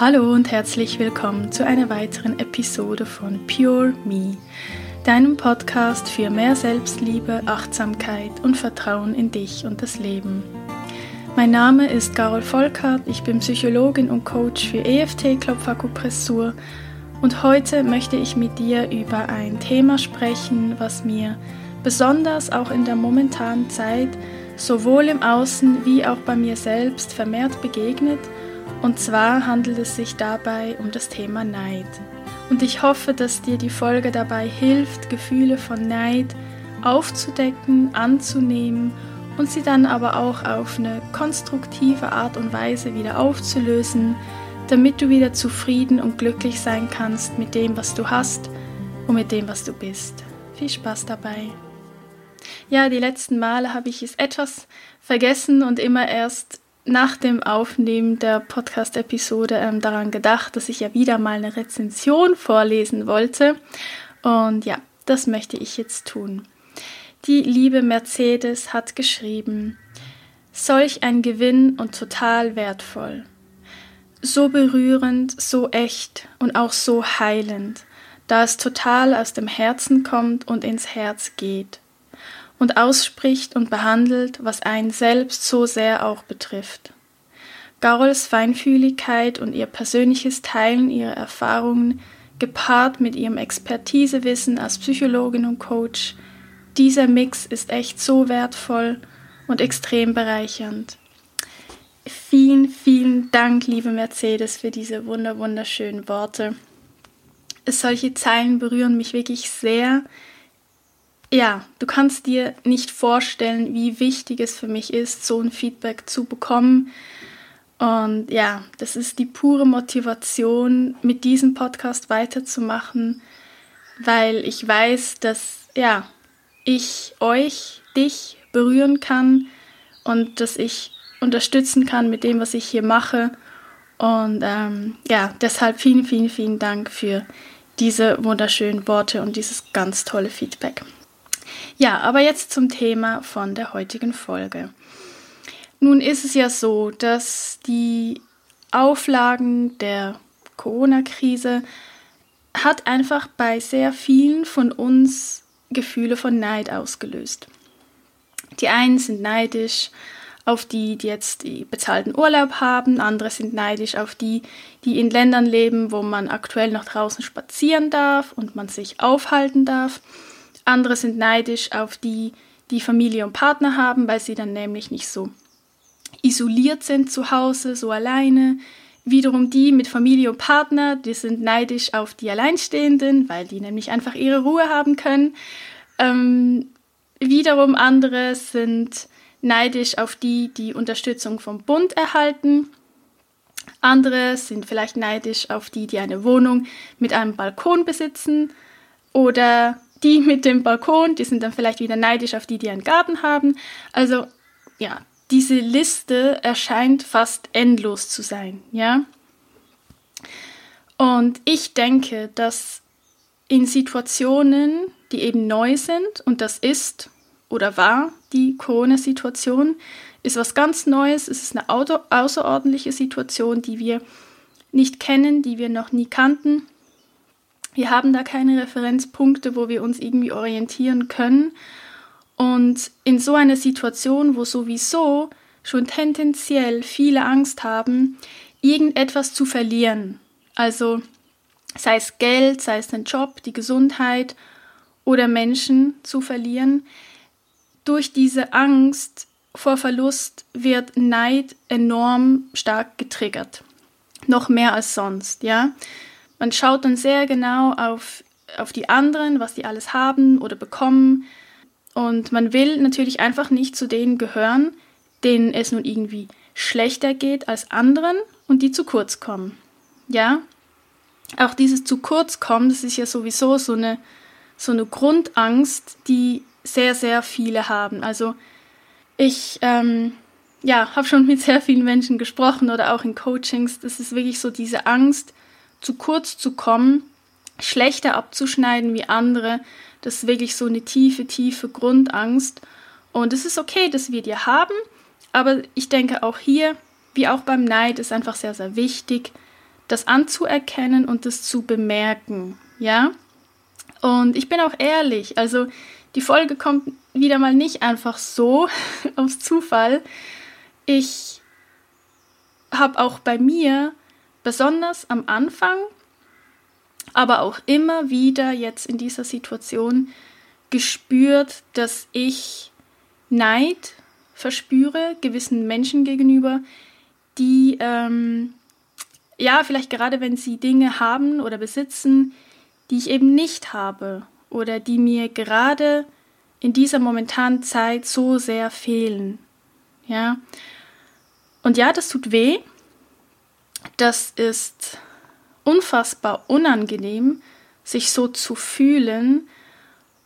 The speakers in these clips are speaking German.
Hallo und herzlich willkommen zu einer weiteren Episode von Pure Me, deinem Podcast für mehr Selbstliebe, Achtsamkeit und Vertrauen in dich und das Leben. Mein Name ist Carol Volkart, ich bin Psychologin und Coach für EFT-Klopfakupressur und heute möchte ich mit dir über ein Thema sprechen, was mir besonders auch in der momentanen Zeit sowohl im Außen wie auch bei mir selbst vermehrt begegnet – und zwar handelt es sich dabei um das Thema Neid. Und ich hoffe, dass dir die Folge dabei hilft, Gefühle von Neid aufzudecken, anzunehmen und sie dann aber auch auf eine konstruktive Art und Weise wieder aufzulösen, damit du wieder zufrieden und glücklich sein kannst mit dem, was du hast und mit dem, was du bist. Viel Spaß dabei. Ja, die letzten Male habe ich es etwas vergessen und immer erst nach dem Aufnehmen der Podcast-Episode ähm, daran gedacht, dass ich ja wieder mal eine Rezension vorlesen wollte. Und ja, das möchte ich jetzt tun. Die liebe Mercedes hat geschrieben, solch ein Gewinn und total wertvoll. So berührend, so echt und auch so heilend, da es total aus dem Herzen kommt und ins Herz geht und ausspricht und behandelt, was einen selbst so sehr auch betrifft. Garols Feinfühligkeit und ihr persönliches Teilen ihrer Erfahrungen, gepaart mit ihrem Expertisewissen als Psychologin und Coach, dieser Mix ist echt so wertvoll und extrem bereichernd. Vielen, vielen Dank, liebe Mercedes, für diese wunder wunderschönen Worte. Solche Zeilen berühren mich wirklich sehr, ja, du kannst dir nicht vorstellen, wie wichtig es für mich ist, so ein Feedback zu bekommen. Und ja, das ist die pure Motivation, mit diesem Podcast weiterzumachen, weil ich weiß, dass ja, ich euch, dich berühren kann und dass ich unterstützen kann mit dem, was ich hier mache. Und ähm, ja, deshalb vielen, vielen, vielen Dank für diese wunderschönen Worte und dieses ganz tolle Feedback. Ja, aber jetzt zum Thema von der heutigen Folge. Nun ist es ja so, dass die Auflagen der Corona-Krise hat einfach bei sehr vielen von uns Gefühle von Neid ausgelöst. Die einen sind neidisch auf die, die jetzt die bezahlten Urlaub haben, andere sind neidisch auf die, die in Ländern leben, wo man aktuell noch draußen spazieren darf und man sich aufhalten darf. Andere sind neidisch auf die, die Familie und Partner haben, weil sie dann nämlich nicht so isoliert sind zu Hause, so alleine. Wiederum die mit Familie und Partner, die sind neidisch auf die Alleinstehenden, weil die nämlich einfach ihre Ruhe haben können. Ähm, wiederum andere sind neidisch auf die, die Unterstützung vom Bund erhalten. Andere sind vielleicht neidisch auf die, die eine Wohnung mit einem Balkon besitzen. Oder die mit dem Balkon, die sind dann vielleicht wieder neidisch auf die, die einen Garten haben. Also ja, diese Liste erscheint fast endlos zu sein, ja. Und ich denke, dass in Situationen, die eben neu sind, und das ist oder war die Corona-Situation, ist was ganz Neues, es ist eine außerordentliche Situation, die wir nicht kennen, die wir noch nie kannten. Wir haben da keine Referenzpunkte, wo wir uns irgendwie orientieren können. Und in so einer Situation, wo sowieso schon tendenziell viele Angst haben, irgendetwas zu verlieren, also sei es Geld, sei es den Job, die Gesundheit oder Menschen zu verlieren, durch diese Angst vor Verlust wird Neid enorm stark getriggert. Noch mehr als sonst, ja. Man schaut dann sehr genau auf, auf die anderen, was die alles haben oder bekommen. Und man will natürlich einfach nicht zu denen gehören, denen es nun irgendwie schlechter geht als anderen und die zu kurz kommen. Ja, auch dieses zu kurz kommen, das ist ja sowieso so eine, so eine Grundangst, die sehr, sehr viele haben. Also ich ähm, ja, habe schon mit sehr vielen Menschen gesprochen oder auch in Coachings. Das ist wirklich so diese Angst, zu kurz zu kommen, schlechter abzuschneiden wie andere. Das ist wirklich so eine tiefe, tiefe Grundangst. Und es ist okay, dass wir die haben, aber ich denke auch hier, wie auch beim Neid, ist einfach sehr, sehr wichtig, das anzuerkennen und das zu bemerken, ja. Und ich bin auch ehrlich, also die Folge kommt wieder mal nicht einfach so aus Zufall. Ich habe auch bei mir, besonders am Anfang, aber auch immer wieder jetzt in dieser Situation gespürt, dass ich Neid verspüre gewissen Menschen gegenüber, die ähm, ja vielleicht gerade wenn sie Dinge haben oder besitzen, die ich eben nicht habe oder die mir gerade in dieser momentanen Zeit so sehr fehlen. Ja. Und ja, das tut weh. Das ist unfassbar unangenehm, sich so zu fühlen.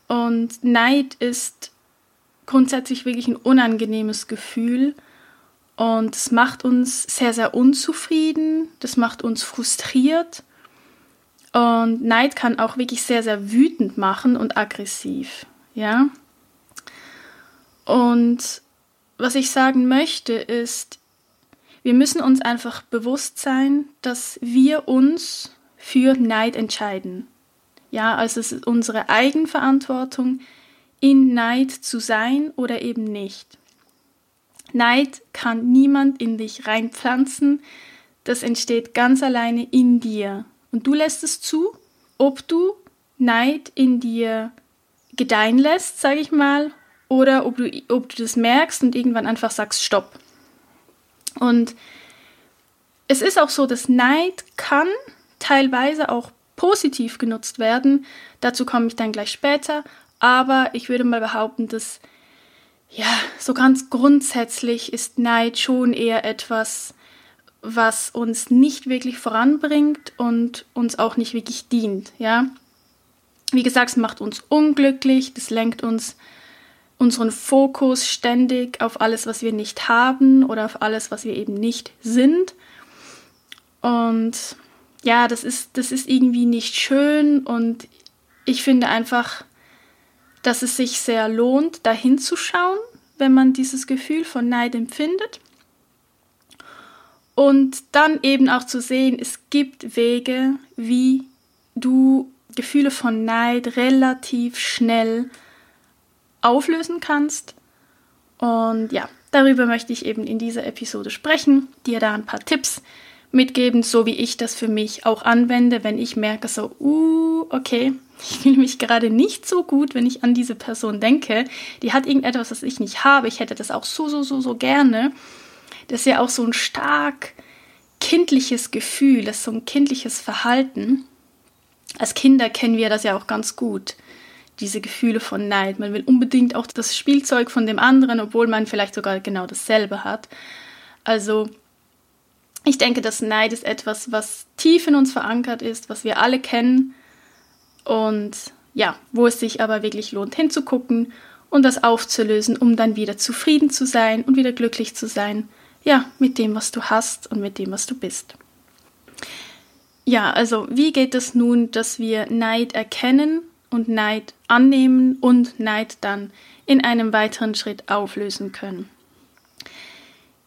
Und Neid ist grundsätzlich wirklich ein unangenehmes Gefühl. Und es macht uns sehr, sehr unzufrieden. Das macht uns frustriert. Und Neid kann auch wirklich sehr, sehr wütend machen und aggressiv. Ja. Und was ich sagen möchte ist, wir müssen uns einfach bewusst sein, dass wir uns für Neid entscheiden. Ja, also es ist unsere Eigenverantwortung, in Neid zu sein oder eben nicht. Neid kann niemand in dich reinpflanzen, das entsteht ganz alleine in dir. Und du lässt es zu, ob du Neid in dir gedeihen lässt, sage ich mal, oder ob du, ob du das merkst und irgendwann einfach sagst, stopp. Und es ist auch so, dass Neid kann teilweise auch positiv genutzt werden. Dazu komme ich dann gleich später. Aber ich würde mal behaupten, dass ja, so ganz grundsätzlich ist Neid schon eher etwas, was uns nicht wirklich voranbringt und uns auch nicht wirklich dient, ja. Wie gesagt, es macht uns unglücklich, das lenkt uns unseren Fokus ständig auf alles, was wir nicht haben oder auf alles, was wir eben nicht sind. Und ja, das ist, das ist irgendwie nicht schön und ich finde einfach, dass es sich sehr lohnt, da hinzuschauen, wenn man dieses Gefühl von Neid empfindet. Und dann eben auch zu sehen, es gibt Wege, wie du Gefühle von Neid relativ schnell auflösen kannst. Und ja, darüber möchte ich eben in dieser Episode sprechen, dir da ein paar Tipps mitgeben, so wie ich das für mich auch anwende, wenn ich merke so, uh, okay, ich fühle mich gerade nicht so gut, wenn ich an diese Person denke. Die hat irgendetwas, was ich nicht habe. Ich hätte das auch so, so, so, so gerne. Das ist ja auch so ein stark kindliches Gefühl, das ist so ein kindliches Verhalten. Als Kinder kennen wir das ja auch ganz gut diese Gefühle von Neid. Man will unbedingt auch das Spielzeug von dem anderen, obwohl man vielleicht sogar genau dasselbe hat. Also ich denke, dass Neid ist etwas, was tief in uns verankert ist, was wir alle kennen und ja, wo es sich aber wirklich lohnt hinzugucken und das aufzulösen, um dann wieder zufrieden zu sein und wieder glücklich zu sein, ja, mit dem, was du hast und mit dem, was du bist. Ja, also wie geht es nun, dass wir Neid erkennen und Neid annehmen und Neid dann in einem weiteren Schritt auflösen können.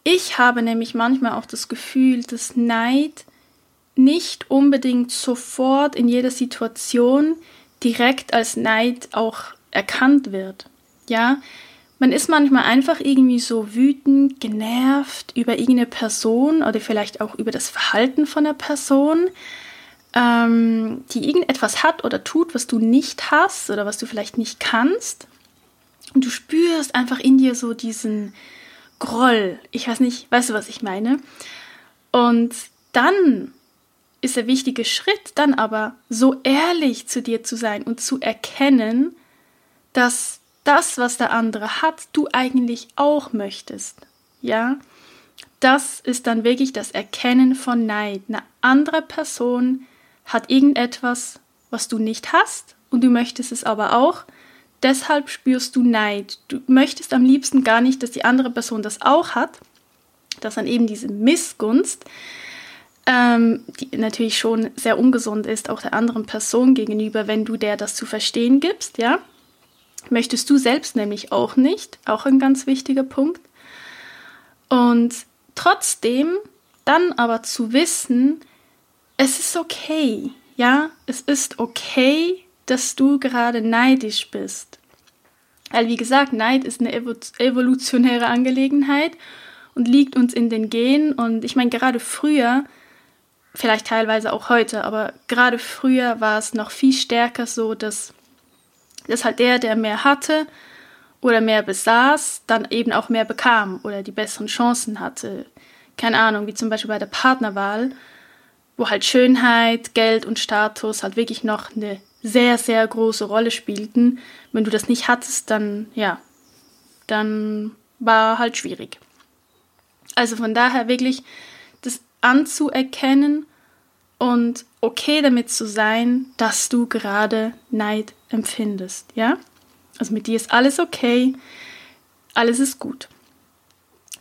Ich habe nämlich manchmal auch das Gefühl, dass Neid nicht unbedingt sofort in jeder Situation direkt als Neid auch erkannt wird. Ja, man ist manchmal einfach irgendwie so wütend, genervt über irgendeine Person oder vielleicht auch über das Verhalten von einer Person ähm, die irgendetwas hat oder tut, was du nicht hast oder was du vielleicht nicht kannst. Und du spürst einfach in dir so diesen Groll. Ich weiß nicht, weißt du, was ich meine? Und dann ist der wichtige Schritt, dann aber so ehrlich zu dir zu sein und zu erkennen, dass das, was der andere hat, du eigentlich auch möchtest. Ja? Das ist dann wirklich das Erkennen von Neid. Eine andere Person hat irgendetwas, was du nicht hast und du möchtest es aber auch. Deshalb spürst du Neid. Du möchtest am liebsten gar nicht, dass die andere Person das auch hat. Das dann eben diese Missgunst, ähm, die natürlich schon sehr ungesund ist, auch der anderen Person gegenüber, wenn du der das zu verstehen gibst, ja. Möchtest du selbst nämlich auch nicht, auch ein ganz wichtiger Punkt. Und trotzdem dann aber zu wissen, es ist okay, ja, es ist okay, dass du gerade neidisch bist. Weil, wie gesagt, Neid ist eine evolutionäre Angelegenheit und liegt uns in den Genen. Und ich meine, gerade früher, vielleicht teilweise auch heute, aber gerade früher war es noch viel stärker so, dass, dass halt der, der mehr hatte oder mehr besaß, dann eben auch mehr bekam oder die besseren Chancen hatte. Keine Ahnung, wie zum Beispiel bei der Partnerwahl, wo halt Schönheit, Geld und Status halt wirklich noch eine sehr, sehr große Rolle spielten. Wenn du das nicht hattest, dann, ja, dann war halt schwierig. Also von daher wirklich das anzuerkennen und okay damit zu sein, dass du gerade Neid empfindest, ja? Also mit dir ist alles okay, alles ist gut.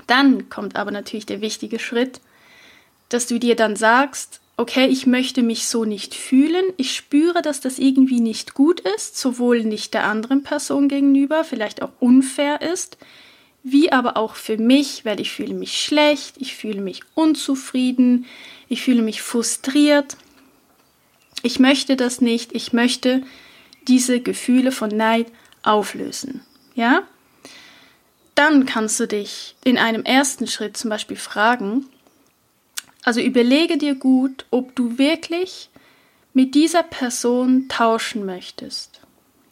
Dann kommt aber natürlich der wichtige Schritt, dass du dir dann sagst, okay, ich möchte mich so nicht fühlen, ich spüre, dass das irgendwie nicht gut ist, sowohl nicht der anderen Person gegenüber, vielleicht auch unfair ist, wie aber auch für mich, weil ich fühle mich schlecht, ich fühle mich unzufrieden, ich fühle mich frustriert. Ich möchte das nicht, ich möchte diese Gefühle von Neid auflösen. Ja? Dann kannst du dich in einem ersten Schritt zum Beispiel fragen, also überlege dir gut, ob du wirklich mit dieser Person tauschen möchtest.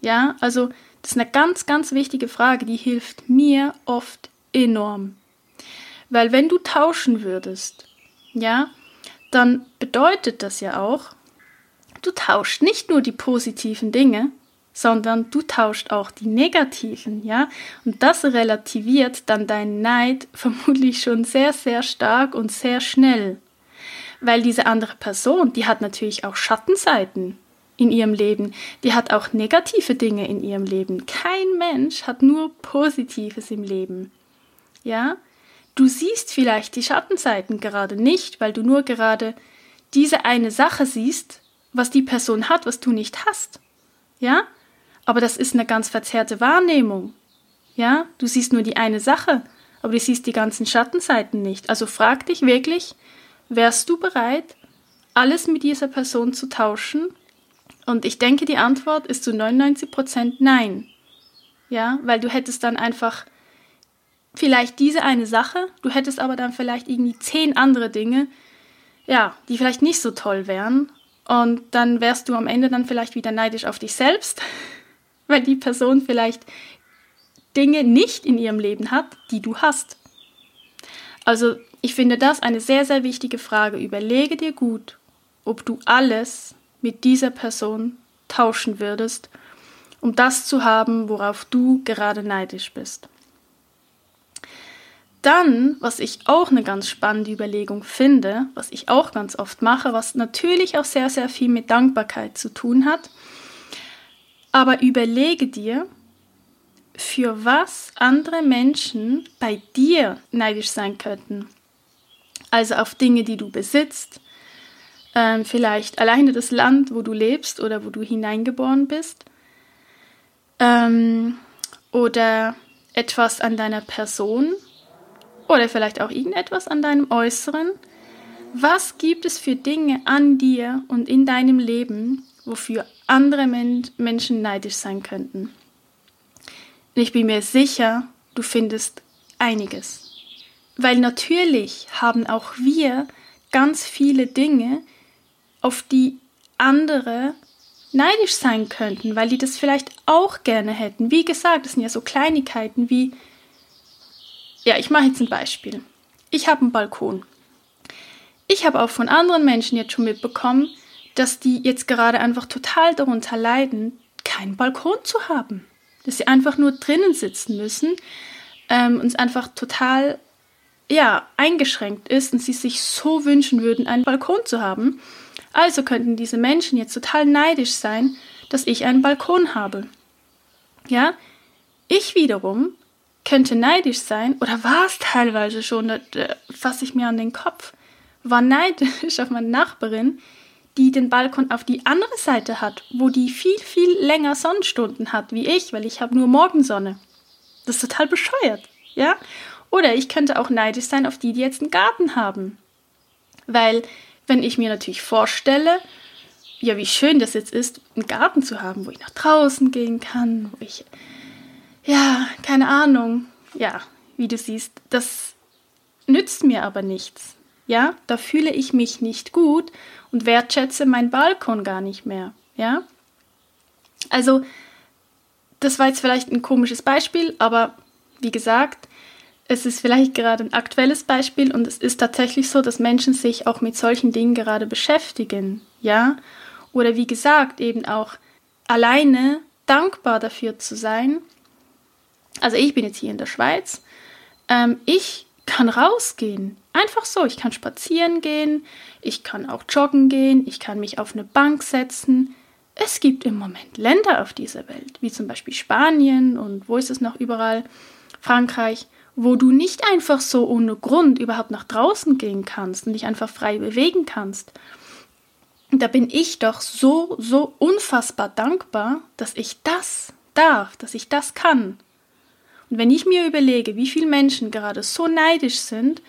Ja, also das ist eine ganz, ganz wichtige Frage, die hilft mir oft enorm. Weil wenn du tauschen würdest, ja, dann bedeutet das ja auch, du tauscht nicht nur die positiven Dinge, sondern du tauscht auch die negativen, ja? Und das relativiert dann deinen Neid vermutlich schon sehr, sehr stark und sehr schnell weil diese andere Person, die hat natürlich auch Schattenseiten in ihrem Leben, die hat auch negative Dinge in ihrem Leben. Kein Mensch hat nur Positives im Leben. Ja? Du siehst vielleicht die Schattenseiten gerade nicht, weil du nur gerade diese eine Sache siehst, was die Person hat, was du nicht hast. Ja? Aber das ist eine ganz verzerrte Wahrnehmung. Ja? Du siehst nur die eine Sache, aber du siehst die ganzen Schattenseiten nicht. Also frag dich wirklich, Wärst du bereit, alles mit dieser Person zu tauschen? Und ich denke, die Antwort ist zu 99% nein. Ja, weil du hättest dann einfach vielleicht diese eine Sache, du hättest aber dann vielleicht irgendwie zehn andere Dinge, ja, die vielleicht nicht so toll wären. Und dann wärst du am Ende dann vielleicht wieder neidisch auf dich selbst, weil die Person vielleicht Dinge nicht in ihrem Leben hat, die du hast. Also ich finde das eine sehr, sehr wichtige Frage. Überlege dir gut, ob du alles mit dieser Person tauschen würdest, um das zu haben, worauf du gerade neidisch bist. Dann, was ich auch eine ganz spannende Überlegung finde, was ich auch ganz oft mache, was natürlich auch sehr, sehr viel mit Dankbarkeit zu tun hat, aber überlege dir, für was andere Menschen bei dir neidisch sein könnten. Also auf Dinge, die du besitzt, ähm, vielleicht alleine das Land, wo du lebst oder wo du hineingeboren bist, ähm, oder etwas an deiner Person oder vielleicht auch irgendetwas an deinem Äußeren. Was gibt es für Dinge an dir und in deinem Leben, wofür andere Men Menschen neidisch sein könnten? Und ich bin mir sicher, du findest einiges. Weil natürlich haben auch wir ganz viele Dinge, auf die andere neidisch sein könnten, weil die das vielleicht auch gerne hätten. Wie gesagt, das sind ja so Kleinigkeiten wie, ja, ich mache jetzt ein Beispiel. Ich habe einen Balkon. Ich habe auch von anderen Menschen jetzt schon mitbekommen, dass die jetzt gerade einfach total darunter leiden, keinen Balkon zu haben dass sie einfach nur drinnen sitzen müssen ähm, und es einfach total ja, eingeschränkt ist und sie sich so wünschen würden, einen Balkon zu haben. Also könnten diese Menschen jetzt total neidisch sein, dass ich einen Balkon habe. Ja, ich wiederum könnte neidisch sein, oder war es teilweise schon, da fasse ich mir an den Kopf, war neidisch auf meine Nachbarin, die den Balkon auf die andere Seite hat, wo die viel, viel länger Sonnenstunden hat wie ich, weil ich habe nur Morgensonne. Das ist total bescheuert, ja? Oder ich könnte auch neidisch sein auf die, die jetzt einen Garten haben. Weil wenn ich mir natürlich vorstelle, ja, wie schön das jetzt ist, einen Garten zu haben, wo ich nach draußen gehen kann, wo ich, ja, keine Ahnung, ja, wie du siehst, das nützt mir aber nichts. Ja, da fühle ich mich nicht gut und wertschätze meinen Balkon gar nicht mehr. Ja, also, das war jetzt vielleicht ein komisches Beispiel, aber wie gesagt, es ist vielleicht gerade ein aktuelles Beispiel und es ist tatsächlich so, dass Menschen sich auch mit solchen Dingen gerade beschäftigen. Ja, oder wie gesagt, eben auch alleine dankbar dafür zu sein. Also ich bin jetzt hier in der Schweiz. Ähm, ich kann rausgehen. Einfach so. Ich kann spazieren gehen. Ich kann auch joggen gehen. Ich kann mich auf eine Bank setzen. Es gibt im Moment Länder auf dieser Welt, wie zum Beispiel Spanien und wo ist es noch überall? Frankreich, wo du nicht einfach so ohne Grund überhaupt nach draußen gehen kannst und dich einfach frei bewegen kannst da bin ich doch so, so unfassbar dankbar, dass ich das darf, dass ich das kann. Und wenn ich mir überlege, wie viele Menschen gerade so neidisch sind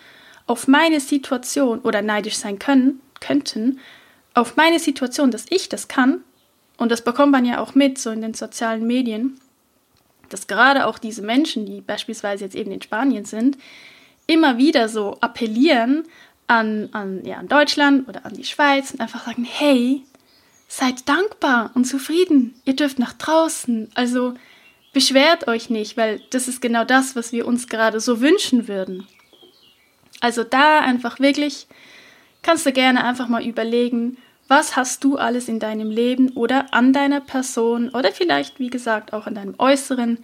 auf meine Situation oder neidisch sein können, könnten, auf meine Situation, dass ich das kann, und das bekommt man ja auch mit, so in den sozialen Medien, dass gerade auch diese Menschen, die beispielsweise jetzt eben in Spanien sind, immer wieder so appellieren an, an, ja, an Deutschland oder an die Schweiz und einfach sagen, hey, seid dankbar und zufrieden. Ihr dürft nach draußen. Also beschwert euch nicht, weil das ist genau das, was wir uns gerade so wünschen würden. Also da einfach wirklich kannst du gerne einfach mal überlegen, was hast du alles in deinem Leben oder an deiner Person oder vielleicht, wie gesagt, auch an deinem Äußeren,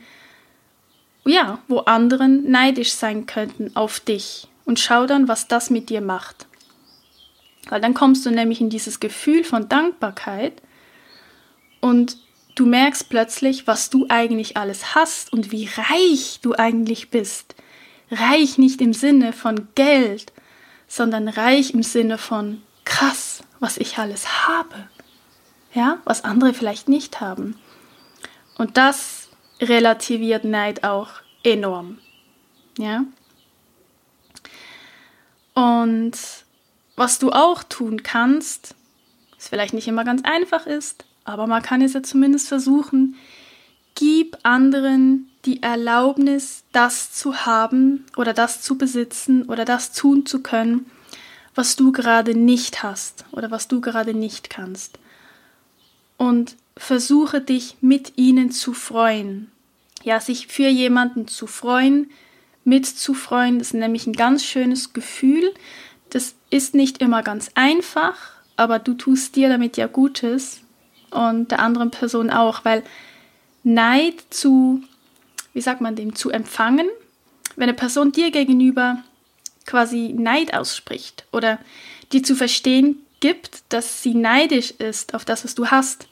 ja, wo anderen neidisch sein könnten auf dich und schau dann, was das mit dir macht. Weil dann kommst du nämlich in dieses Gefühl von Dankbarkeit und du merkst plötzlich, was du eigentlich alles hast und wie reich du eigentlich bist. Reich nicht im Sinne von Geld, sondern reich im Sinne von krass, was ich alles habe. Ja, was andere vielleicht nicht haben. Und das relativiert Neid auch enorm. Ja? Und was du auch tun kannst, was vielleicht nicht immer ganz einfach ist, aber man kann es ja zumindest versuchen, gib anderen die Erlaubnis, das zu haben oder das zu besitzen oder das tun zu können, was du gerade nicht hast oder was du gerade nicht kannst. Und versuche dich mit ihnen zu freuen. Ja, sich für jemanden zu freuen, mitzufreuen. Das ist nämlich ein ganz schönes Gefühl. Das ist nicht immer ganz einfach, aber du tust dir damit ja Gutes und der anderen Person auch, weil Neid zu, wie sagt man dem, zu empfangen, wenn eine Person dir gegenüber quasi Neid ausspricht oder dir zu verstehen gibt, dass sie neidisch ist auf das, was du hast,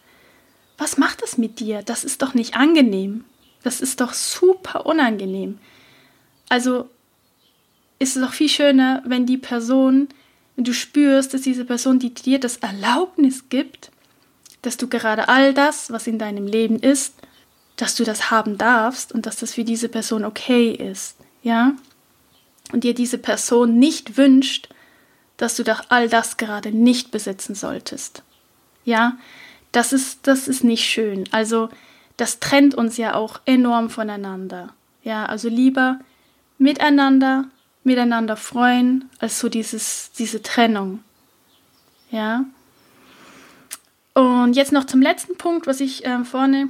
was macht das mit dir? Das ist doch nicht angenehm. Das ist doch super unangenehm. Also ist es auch viel schöner, wenn die Person, wenn du spürst, dass diese Person, die dir das Erlaubnis gibt, dass du gerade all das, was in deinem Leben ist, dass du das haben darfst und dass das für diese Person okay ist, ja? Und dir diese Person nicht wünscht, dass du doch all das gerade nicht besitzen solltest. Ja? Das ist das ist nicht schön. Also das trennt uns ja auch enorm voneinander. Ja, also lieber miteinander, miteinander freuen, als so dieses, diese Trennung. Ja. Und jetzt noch zum letzten Punkt, was ich äh, vorne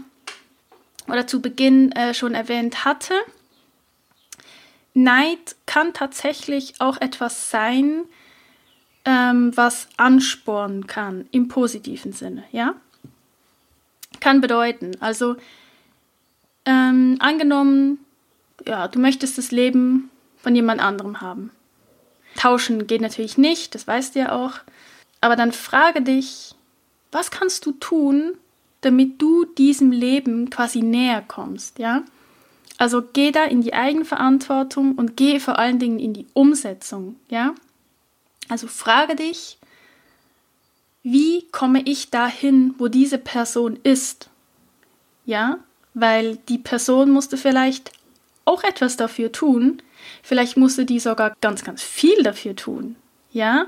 oder zu Beginn äh, schon erwähnt hatte. Neid kann tatsächlich auch etwas sein, ähm, was anspornen kann, im positiven Sinne, ja? Kann bedeuten, also ähm, angenommen, ja, du möchtest das Leben von jemand anderem haben. Tauschen geht natürlich nicht, das weißt du ja auch. Aber dann frage dich, was kannst du tun, damit du diesem Leben quasi näher kommst, ja? Also geh da in die Eigenverantwortung und geh vor allen Dingen in die Umsetzung, ja? Also frage dich, wie komme ich dahin, wo diese Person ist? Ja? Weil die Person musste vielleicht auch etwas dafür tun. Vielleicht musste die sogar ganz, ganz viel dafür tun. Ja?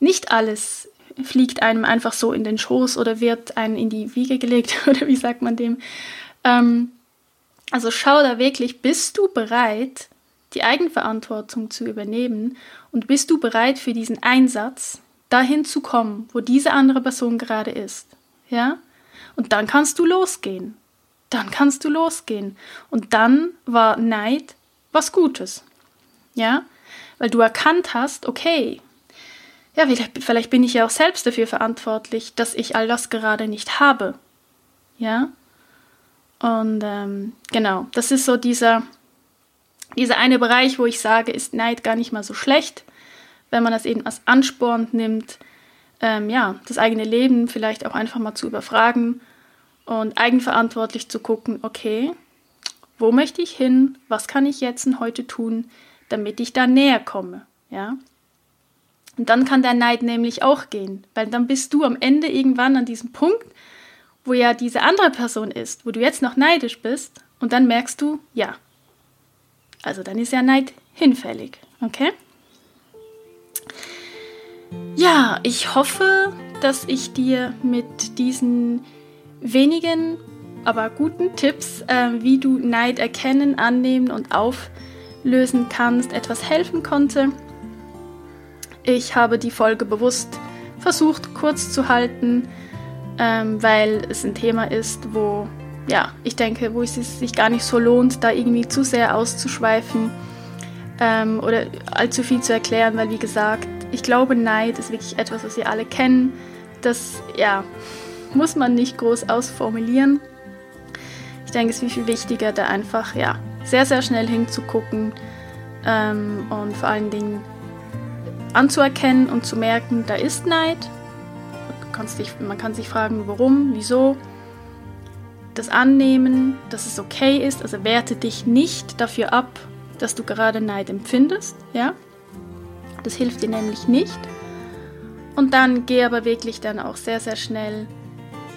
nicht alles fliegt einem einfach so in den Schoß oder wird einem in die Wiege gelegt oder wie sagt man dem. Ähm, also schau da wirklich, bist du bereit, die Eigenverantwortung zu übernehmen und bist du bereit für diesen Einsatz, dahin zu kommen, wo diese andere Person gerade ist. Ja? Und dann kannst du losgehen. Dann kannst du losgehen. Und dann war Neid was Gutes. Ja? Weil du erkannt hast, okay, ja, vielleicht bin ich ja auch selbst dafür verantwortlich, dass ich all das gerade nicht habe. Ja? Und ähm, genau, das ist so dieser, dieser eine Bereich, wo ich sage, ist Neid gar nicht mal so schlecht, wenn man das eben als Ansporn nimmt, ähm, ja, das eigene Leben vielleicht auch einfach mal zu überfragen und eigenverantwortlich zu gucken, okay, wo möchte ich hin, was kann ich jetzt und heute tun, damit ich da näher komme, ja. Und dann kann der Neid nämlich auch gehen, weil dann bist du am Ende irgendwann an diesem Punkt, wo ja diese andere Person ist, wo du jetzt noch neidisch bist und dann merkst du, ja, also dann ist ja Neid hinfällig, okay? Ja, ich hoffe, dass ich dir mit diesen wenigen, aber guten Tipps, äh, wie du Neid erkennen, annehmen und auflösen kannst, etwas helfen konnte. Ich habe die Folge bewusst versucht kurz zu halten, ähm, weil es ein Thema ist, wo ja, ich denke, wo es sich gar nicht so lohnt, da irgendwie zu sehr auszuschweifen ähm, oder allzu viel zu erklären, weil wie gesagt, ich glaube, Neid ist wirklich etwas, was wir alle kennen. Das, ja, muss man nicht groß ausformulieren. Ich denke, es ist viel wichtiger, da einfach, ja, sehr, sehr schnell hinzugucken ähm, und vor allen Dingen anzuerkennen und zu merken, da ist Neid. Man kann sich fragen, warum, wieso. Das Annehmen, dass es okay ist, also werte dich nicht dafür ab, dass du gerade Neid empfindest, ja. Das hilft dir nämlich nicht. Und dann geh aber wirklich dann auch sehr, sehr schnell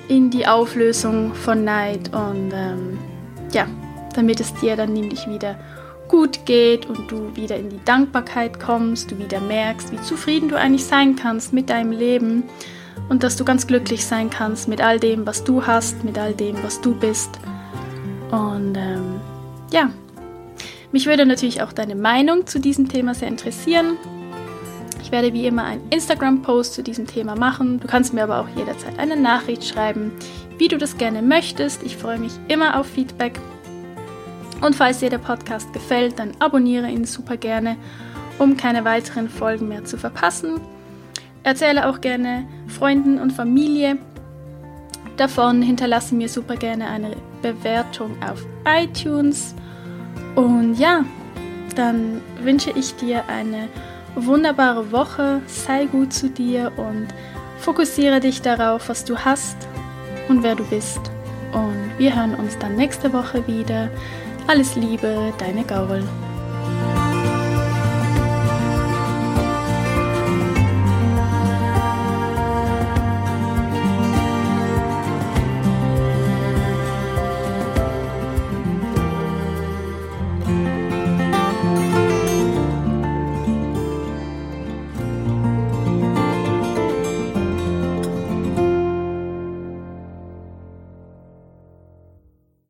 in die Auflösung von Neid und ähm, ja, damit es dir dann nämlich wieder gut geht und du wieder in die Dankbarkeit kommst, du wieder merkst, wie zufrieden du eigentlich sein kannst mit deinem Leben und dass du ganz glücklich sein kannst mit all dem, was du hast, mit all dem, was du bist. Und ähm, ja, mich würde natürlich auch deine Meinung zu diesem Thema sehr interessieren werde wie immer einen Instagram-Post zu diesem Thema machen. Du kannst mir aber auch jederzeit eine Nachricht schreiben, wie du das gerne möchtest. Ich freue mich immer auf Feedback. Und falls dir der Podcast gefällt, dann abonniere ihn super gerne, um keine weiteren Folgen mehr zu verpassen. Erzähle auch gerne Freunden und Familie davon. Hinterlasse mir super gerne eine Bewertung auf iTunes. Und ja, dann wünsche ich dir eine wunderbare Woche, sei gut zu dir und fokussiere dich darauf, was du hast und wer du bist. Und wir hören uns dann nächste Woche wieder. Alles Liebe, deine Gaul.